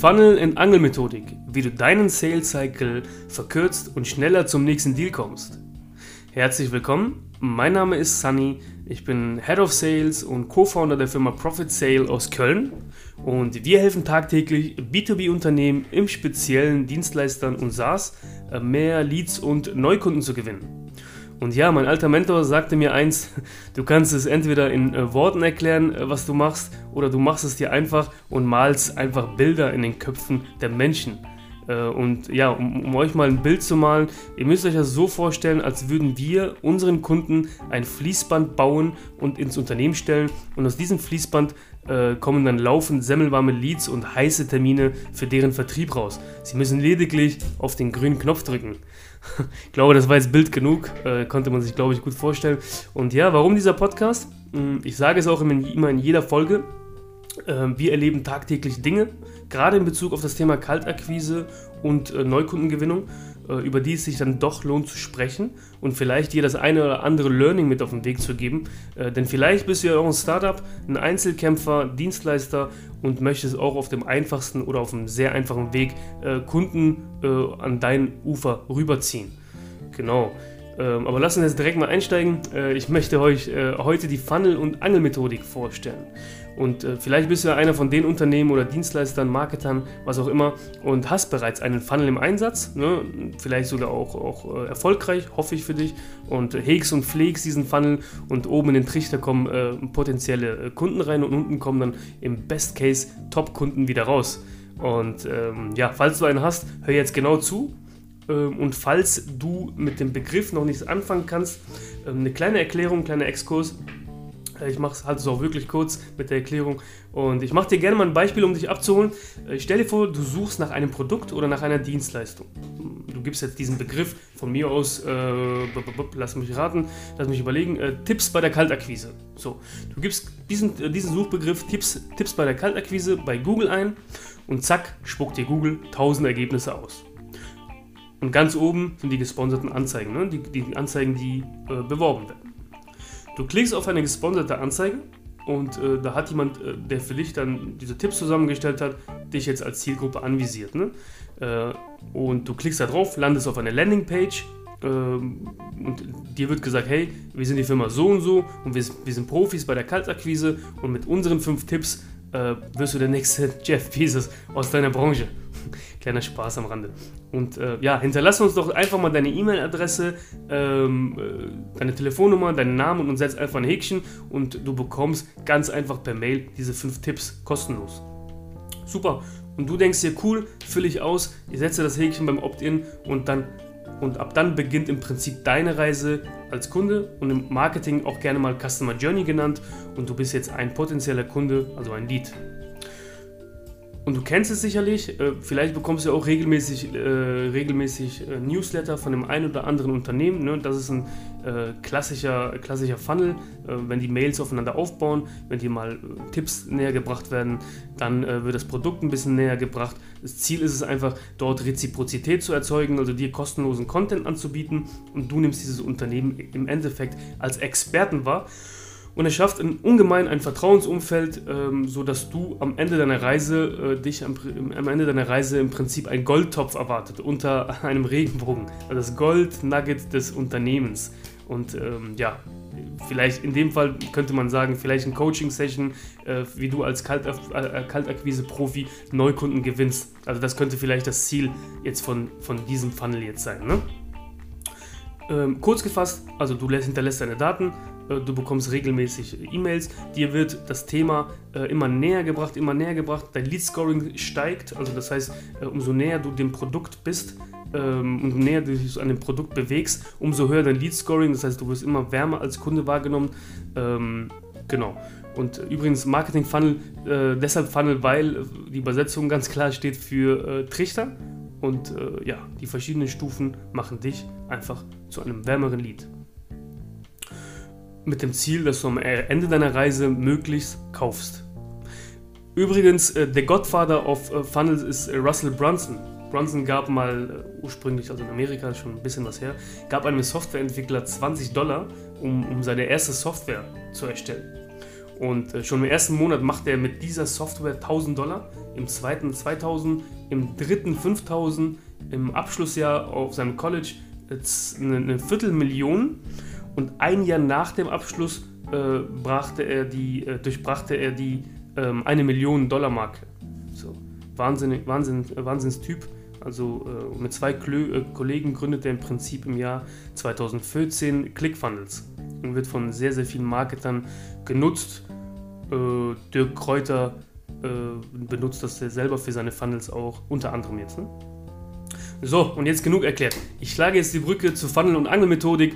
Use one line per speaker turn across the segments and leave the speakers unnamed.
Funnel and Angel Methodik, wie du deinen Sales Cycle verkürzt und schneller zum nächsten Deal kommst. Herzlich willkommen, mein Name ist Sunny, ich bin Head of Sales und Co-Founder der Firma Profit Sale aus Köln und wir helfen tagtäglich B2B-Unternehmen, im speziellen Dienstleistern und SaaS, äh, mehr Leads und Neukunden zu gewinnen. Und ja, mein alter Mentor sagte mir eins, du kannst es entweder in äh, Worten erklären, äh, was du machst, oder du machst es dir einfach und malst einfach Bilder in den Köpfen der Menschen. Äh, und ja, um, um, euch mal ein Bild zu malen, ihr müsst euch das so vorstellen, als würden wir unseren Kunden ein Fließband bauen und ins Unternehmen stellen. Und aus diesem Fließband äh, kommen dann laufend semmelwarme Leads und heiße Termine für deren Vertrieb raus. Sie müssen lediglich auf den grünen Knopf drücken. ich glaube, das war jetzt Bild genug, äh, konnte man sich, glaube ich, gut vorstellen. Und ja, warum dieser Podcast? Hm, ich sage es auch immer in jeder Folge. Äh, wir erleben tagtäglich Dinge, gerade in Bezug auf das Thema Kaltakquise und äh, Neukundengewinnung. Äh, über die es sich dann doch lohnt zu sprechen und vielleicht dir das eine oder andere Learning mit auf den Weg zu geben. Denn vielleicht bist du ja auch ein Startup, ein Einzelkämpfer, Dienstleister und möchtest auch auf dem einfachsten oder auf einem sehr einfachen Weg Kunden an dein Ufer rüberziehen. Genau. Ähm, aber lass uns jetzt direkt mal einsteigen. ich möchte euch heute die Funnel- und Angelmethodik vorstellen. Und äh, vielleicht bist du ja einer von den Unternehmen oder Dienstleistern, Marketern, was auch immer, und hast bereits einen Funnel im Einsatz, ne? vielleicht sogar auch, auch äh, erfolgreich, hoffe ich für dich, und äh, hegst und pflegst diesen Funnel und oben in den Trichter kommen äh, potenzielle äh, Kunden rein und unten kommen dann im Best Case Top-Kunden wieder raus. Und ähm, ja, falls du einen hast, hör jetzt genau zu. Ähm, und falls du mit dem Begriff noch nichts anfangen kannst, ähm, eine kleine Erklärung, ein kleiner Exkurs. Ich mache halt es auch wirklich kurz mit der Erklärung. Und ich mache dir gerne mal ein Beispiel, um dich abzuholen. Ich äh, stell dir vor, du suchst nach einem Produkt oder nach einer Dienstleistung. Du gibst jetzt diesen Begriff von mir aus, äh, lass mich raten, lass mich überlegen, äh, Tipps bei der Kaltakquise. So, du gibst diesen, äh, diesen Suchbegriff Tipps, Tipps bei der Kaltakquise bei Google ein und zack, spuckt dir Google 1000 Ergebnisse aus. Und ganz oben sind die gesponserten Anzeigen, ne? die, die Anzeigen, die äh, beworben werden. Du klickst auf eine gesponserte Anzeige und äh, da hat jemand, äh, der für dich dann diese Tipps zusammengestellt hat, dich jetzt als Zielgruppe anvisiert. Ne? Äh, und du klickst da drauf, landest auf eine Landingpage ähm, und dir wird gesagt, hey, wir sind die Firma so und so und wir, wir sind Profis bei der Kaltakquise und mit unseren fünf Tipps äh, wirst du der nächste Jeff Bezos aus deiner Branche. Kleiner Spaß am Rande. Und äh, ja, hinterlass uns doch einfach mal deine E-Mail-Adresse, ähm, äh, deine Telefonnummer, deinen Namen und setz einfach ein Häkchen und du bekommst ganz einfach per Mail diese fünf Tipps kostenlos. Super. Und du denkst dir, cool, fülle ich aus, ich setze das Häkchen beim Opt-in und dann und ab dann beginnt im Prinzip deine Reise als Kunde und im Marketing auch gerne mal Customer Journey genannt und du bist jetzt ein potenzieller Kunde, also ein Lead. Und du kennst es sicherlich, äh, vielleicht bekommst du auch regelmäßig, äh, regelmäßig äh, Newsletter von dem einen oder anderen Unternehmen. Ne? Das ist ein äh, klassischer, klassischer Funnel, äh, wenn die Mails aufeinander aufbauen, wenn dir mal äh, Tipps näher gebracht werden, dann wird das Produkt ein bisschen näher gebracht. Das Ziel ist es einfach, dort Reziprozität zu erzeugen, also dir kostenlosen Content anzubieten und du nimmst dieses Unternehmen im Endeffekt als Experten wahr und es schafft ein, ungemein ein Vertrauensumfeld, ähm, sodass du am Ende deiner Reise äh, dich am, am, Ende deiner Reise im Prinzip ein Goldtopf erwartet unter einem Regenbogen, also das Gold-Nugget des Unternehmens. Und ähm, ja, vielleicht in dem Fall könnte man sagen, vielleicht eine Coaching-Session, äh, wie du als äh, Kaltakquise-Profi Neukunden gewinnst. Also das könnte vielleicht das Ziel jetzt von, von diesem Funnel jetzt sein. Ne? Ähm, kurz gefasst, also du hinterlässt deine Daten, äh, du bekommst regelmäßig E-Mails, dir wird das Thema äh, immer näher gebracht, immer näher gebracht, dein Lead-Scoring steigt, also das heißt, äh, umso näher du dem Produkt bist, ähm, umso näher du dich an dem Produkt bewegst, umso höher dein Lead-Scoring, das heißt, du wirst immer wärmer als Kunde wahrgenommen, ähm, genau. Und übrigens Marketing Funnel, äh, deshalb Funnel, weil die Übersetzung ganz klar steht für äh, Trichter und äh, ja, die verschiedenen Stufen machen dich einfach zu einem wärmeren Lead mit dem Ziel, dass du am Ende deiner Reise möglichst kaufst. Übrigens, äh, der Godfather of äh, Funnels ist äh, Russell Brunson. Brunson gab mal äh, ursprünglich, also in Amerika schon ein bisschen was her, gab einem Softwareentwickler 20 Dollar, um, um seine erste Software zu erstellen. Und äh, schon im ersten Monat macht er mit dieser Software 1000 Dollar, im zweiten 2000, im dritten 5000, im Abschlussjahr auf seinem College eine, eine Viertelmillion und ein Jahr nach dem Abschluss äh, brachte er die, äh, durchbrachte er die ähm, eine Million Dollar Marke. So, Wahnsinn, Wahnsinn, äh, Wahnsinnstyp. Also äh, mit zwei Klö äh, Kollegen gründet er im Prinzip im Jahr 2014 ClickFunnels und wird von sehr, sehr vielen Marketern genutzt. Äh, Dirk Kräuter benutzt das selber für seine Funnels auch, unter anderem jetzt. Ne? So, und jetzt genug erklärt. Ich schlage jetzt die Brücke zur Funnel- und Angelmethodik.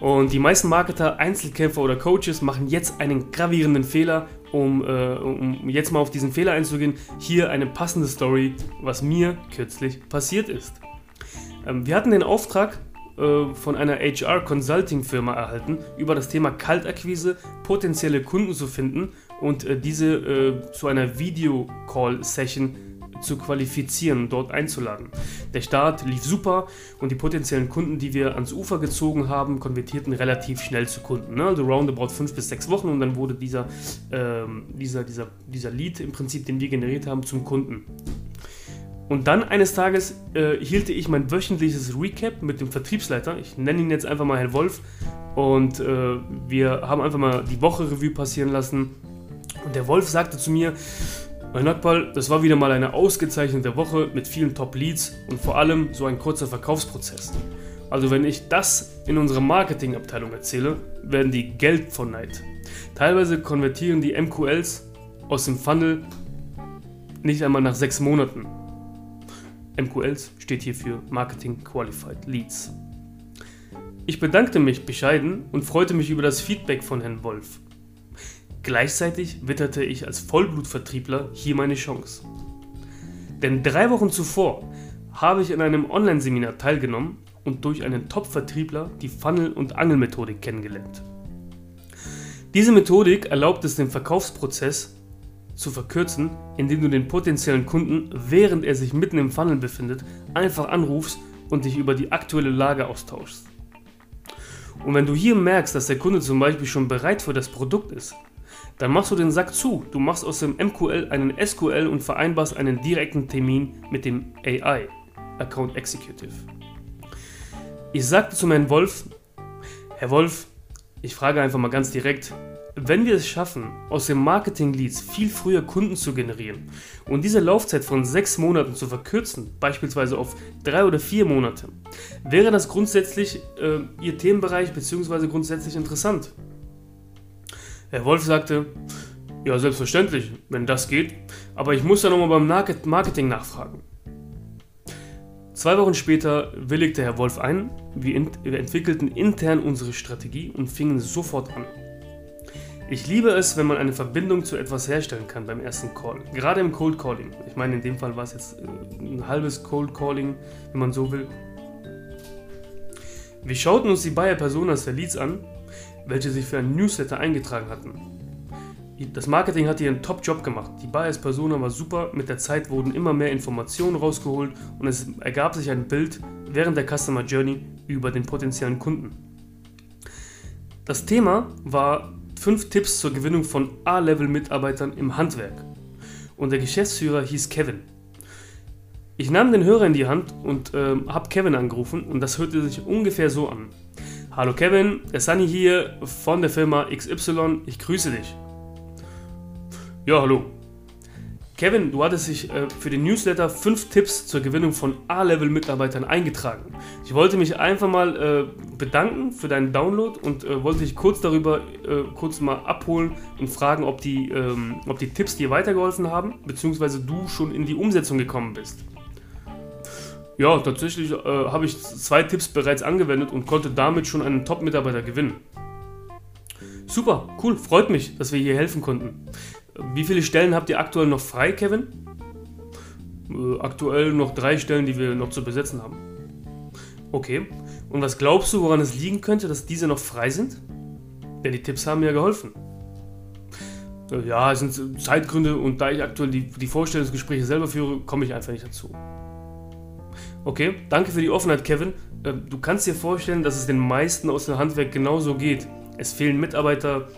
Und die meisten Marketer, Einzelkämpfer oder Coaches machen jetzt einen gravierenden Fehler, um, äh, um jetzt mal auf diesen Fehler einzugehen. Hier eine passende Story, was mir kürzlich passiert ist. Ähm, wir hatten den Auftrag äh, von einer HR-Consulting-Firma erhalten, über das Thema Kaltakquise potenzielle Kunden zu finden und äh, diese äh, zu einer Video-Call-Session zu qualifizieren, dort einzuladen. Der Start lief super und die potenziellen Kunden, die wir ans Ufer gezogen haben, konvertierten relativ schnell zu Kunden. Ne? Also roundabout fünf bis sechs Wochen und dann wurde dieser, ähm, dieser, dieser, dieser Lead im Prinzip, den wir generiert haben, zum Kunden. Und dann eines Tages äh, hielte ich mein wöchentliches Recap mit dem Vertriebsleiter. Ich nenne ihn jetzt einfach mal Herr Wolf. Und äh, wir haben einfach mal die Woche Revue passieren lassen. Und der Wolf sagte zu mir, mein Notball, das war wieder mal eine ausgezeichnete Woche mit vielen Top-Leads und vor allem so ein kurzer Verkaufsprozess. Also wenn ich das in unserer Marketingabteilung erzähle, werden die gelb von Neid. Teilweise konvertieren die MQLs aus dem Funnel nicht einmal nach sechs Monaten. MQLs steht hier für Marketing Qualified Leads. Ich bedankte mich bescheiden und freute mich über das Feedback von Herrn Wolf. Gleichzeitig witterte ich als Vollblutvertriebler hier meine Chance. Denn drei Wochen zuvor habe ich in einem Online-Seminar teilgenommen und durch einen Top-Vertriebler die Funnel- und Angelmethodik kennengelernt. Diese Methodik erlaubt es den Verkaufsprozess zu verkürzen, indem du den potenziellen Kunden, während er sich mitten im Funnel befindet, einfach anrufst und dich über die aktuelle Lage austauschst. Und wenn du hier merkst, dass der Kunde zum Beispiel schon bereit für das Produkt ist, dann machst du den Sack zu. Du machst aus dem MQL einen SQL und vereinbarst einen direkten Termin mit dem AI, Account Executive. Ich sagte zu Herrn Wolf, Herr Wolf, ich frage einfach mal ganz direkt, wenn wir es schaffen, aus dem Marketing-Leads viel früher Kunden zu generieren und diese Laufzeit von sechs Monaten zu verkürzen, beispielsweise auf drei oder vier Monate, wäre das grundsätzlich äh, Ihr Themenbereich bzw. grundsätzlich interessant. Herr Wolf sagte, ja, selbstverständlich, wenn das geht, aber ich muss ja nochmal beim Marketing nachfragen. Zwei Wochen später willigte Herr Wolf ein, wir, entwickelten intern unsere Strategie und fingen sofort an. Ich liebe es, wenn man eine Verbindung zu etwas herstellen kann beim ersten Call. Gerade im Cold Calling. Ich meine, in dem Fall war es jetzt äh, ein halbes Cold Calling, wenn man so will. Wir schauten uns die Buyer Personas der Leads an welche sich für ein Newsletter eingetragen hatten. Das Marketing hat einen Top-Job gemacht. Die Buyers Persona war super, mit der Zeit wurden immer mehr Informationen rausgeholt und es ergab sich ein Bild während der Customer Journey über den potenziellen Kunden. Das Thema war 5 Tipps zur Gewinnung von A-Level-Mitarbeitern im Handwerk. Und der Geschäftsführer hieß Kevin. Ich nahm den Hörer in die Hand und äh, habe Kevin angerufen und das hörte sich ungefähr so an. Hallo Kevin, der Sunny hier von der Firma XY. Ich grüße dich. Ja, hallo. Kevin, du hattest dich äh, für den Newsletter 5 Tipps zur Gewinnung von A-Level-Mitarbeitern eingetragen. Ich wollte mich einfach mal äh, bedanken für deinen Download und äh, wollte dich kurz darüber äh, kurz mal abholen und fragen, ob die, ähm, ob die Tipps dir weitergeholfen haben, beziehungsweise du schon in die Umsetzung gekommen bist. Ja, tatsächlich äh, habe ich zwei Tipps bereits angewendet und konnte damit schon einen Top-Mitarbeiter gewinnen. Super, cool, freut mich, dass wir hier helfen konnten. Wie viele Stellen habt ihr aktuell noch frei, Kevin? Äh, aktuell noch drei Stellen, die wir noch zu besetzen haben. Okay, und was glaubst du, woran es liegen könnte, dass diese noch frei sind? Denn die Tipps haben mir geholfen. Äh, ja, es sind Zeitgründe und da ich aktuell die, die Vorstellungsgespräche selber führe, komme ich einfach nicht dazu. Okay, danke für die Offenheit, Kevin. Ähm, du kannst dir vorstellen, dass es den meisten aus dem Handwerk genauso geht. Es fehlen Mitarbeiter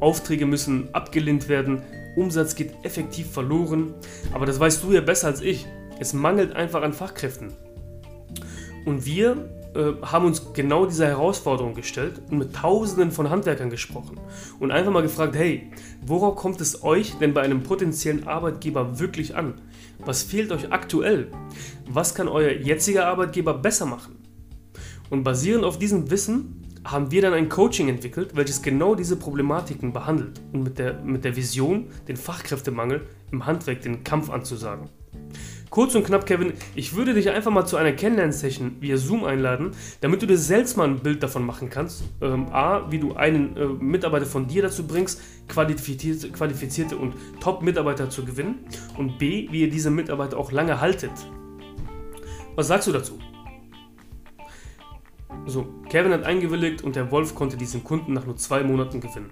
Aufträge müssen abgelehnt werden, Umsatz geht effektiv verloren. Aber das weißt du ja besser als ich. Es mangelt einfach an Fachkräften. Und wir äh, haben uns genau dieser Herausforderung gestellt und mit Tausenden von Handwerkern gesprochen und einfach mal gefragt, hey, worauf kommt es euch denn bei einem potenziellen Arbeitgeber wirklich an? Was fehlt euch aktuell? Was kann euer jetziger Arbeitgeber besser machen? Und basierend auf diesem Wissen haben wir dann ein Coaching entwickelt, welches genau diese Problematiken behandelt und mit der, mit der Vision, den Fachkräftemangel im Handwerk den Kampf anzusagen. Kurz und knapp, Kevin, ich würde dich einfach mal zu einer Kennenlern-Session via Zoom einladen, damit du dir selbst mal ein Bild davon machen kannst. Ähm, A, wie du einen äh, Mitarbeiter von dir dazu bringst, qualifizierte, qualifizierte und Top-Mitarbeiter zu gewinnen. Und B, wie ihr diese Mitarbeiter auch lange haltet. Was sagst du dazu? So, Kevin hat eingewilligt und der Wolf konnte diesen Kunden nach nur zwei Monaten gewinnen.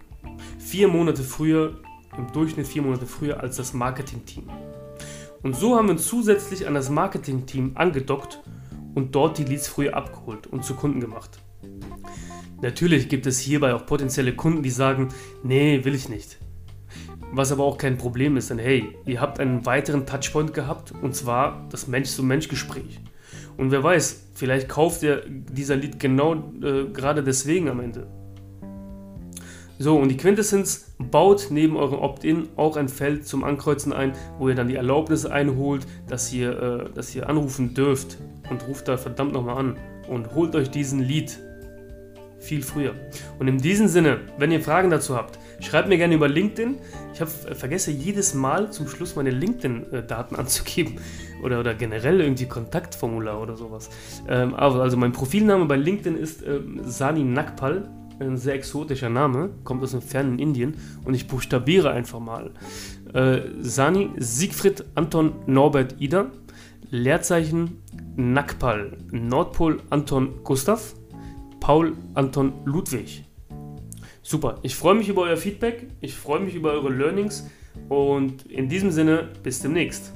Vier Monate früher, im Durchschnitt vier Monate früher als das Marketing-Team. Und so haben wir zusätzlich an das Marketing-Team angedockt und dort die Leads früher abgeholt und zu Kunden gemacht. Natürlich gibt es hierbei auch potenzielle Kunden, die sagen, nee, will ich nicht. Was aber auch kein Problem ist, denn hey, ihr habt einen weiteren Touchpoint gehabt und zwar das Mensch-zu-Mensch-Gespräch. Und wer weiß, vielleicht kauft ihr dieser Lied genau äh, gerade deswegen am Ende. So, und die Quintessenz baut neben eurem Opt-in auch ein Feld zum Ankreuzen ein, wo ihr dann die Erlaubnis einholt, dass ihr, äh, dass ihr anrufen dürft. Und ruft da verdammt nochmal an und holt euch diesen Lied viel früher. Und in diesem Sinne, wenn ihr Fragen dazu habt, schreibt mir gerne über LinkedIn. Ich hab, äh, vergesse jedes Mal zum Schluss meine LinkedIn-Daten anzugeben oder, oder generell irgendwie Kontaktformular oder sowas. Ähm, also, mein Profilname bei LinkedIn ist äh, Sani Nakpal ein sehr exotischer Name, kommt aus dem fernen Indien und ich buchstabiere einfach mal. Äh, Sani Siegfried Anton Norbert Ida, Leerzeichen Nakpal, Nordpol Anton Gustav, Paul Anton Ludwig. Super, ich freue mich über euer Feedback, ich freue mich über eure Learnings und in diesem Sinne bis demnächst.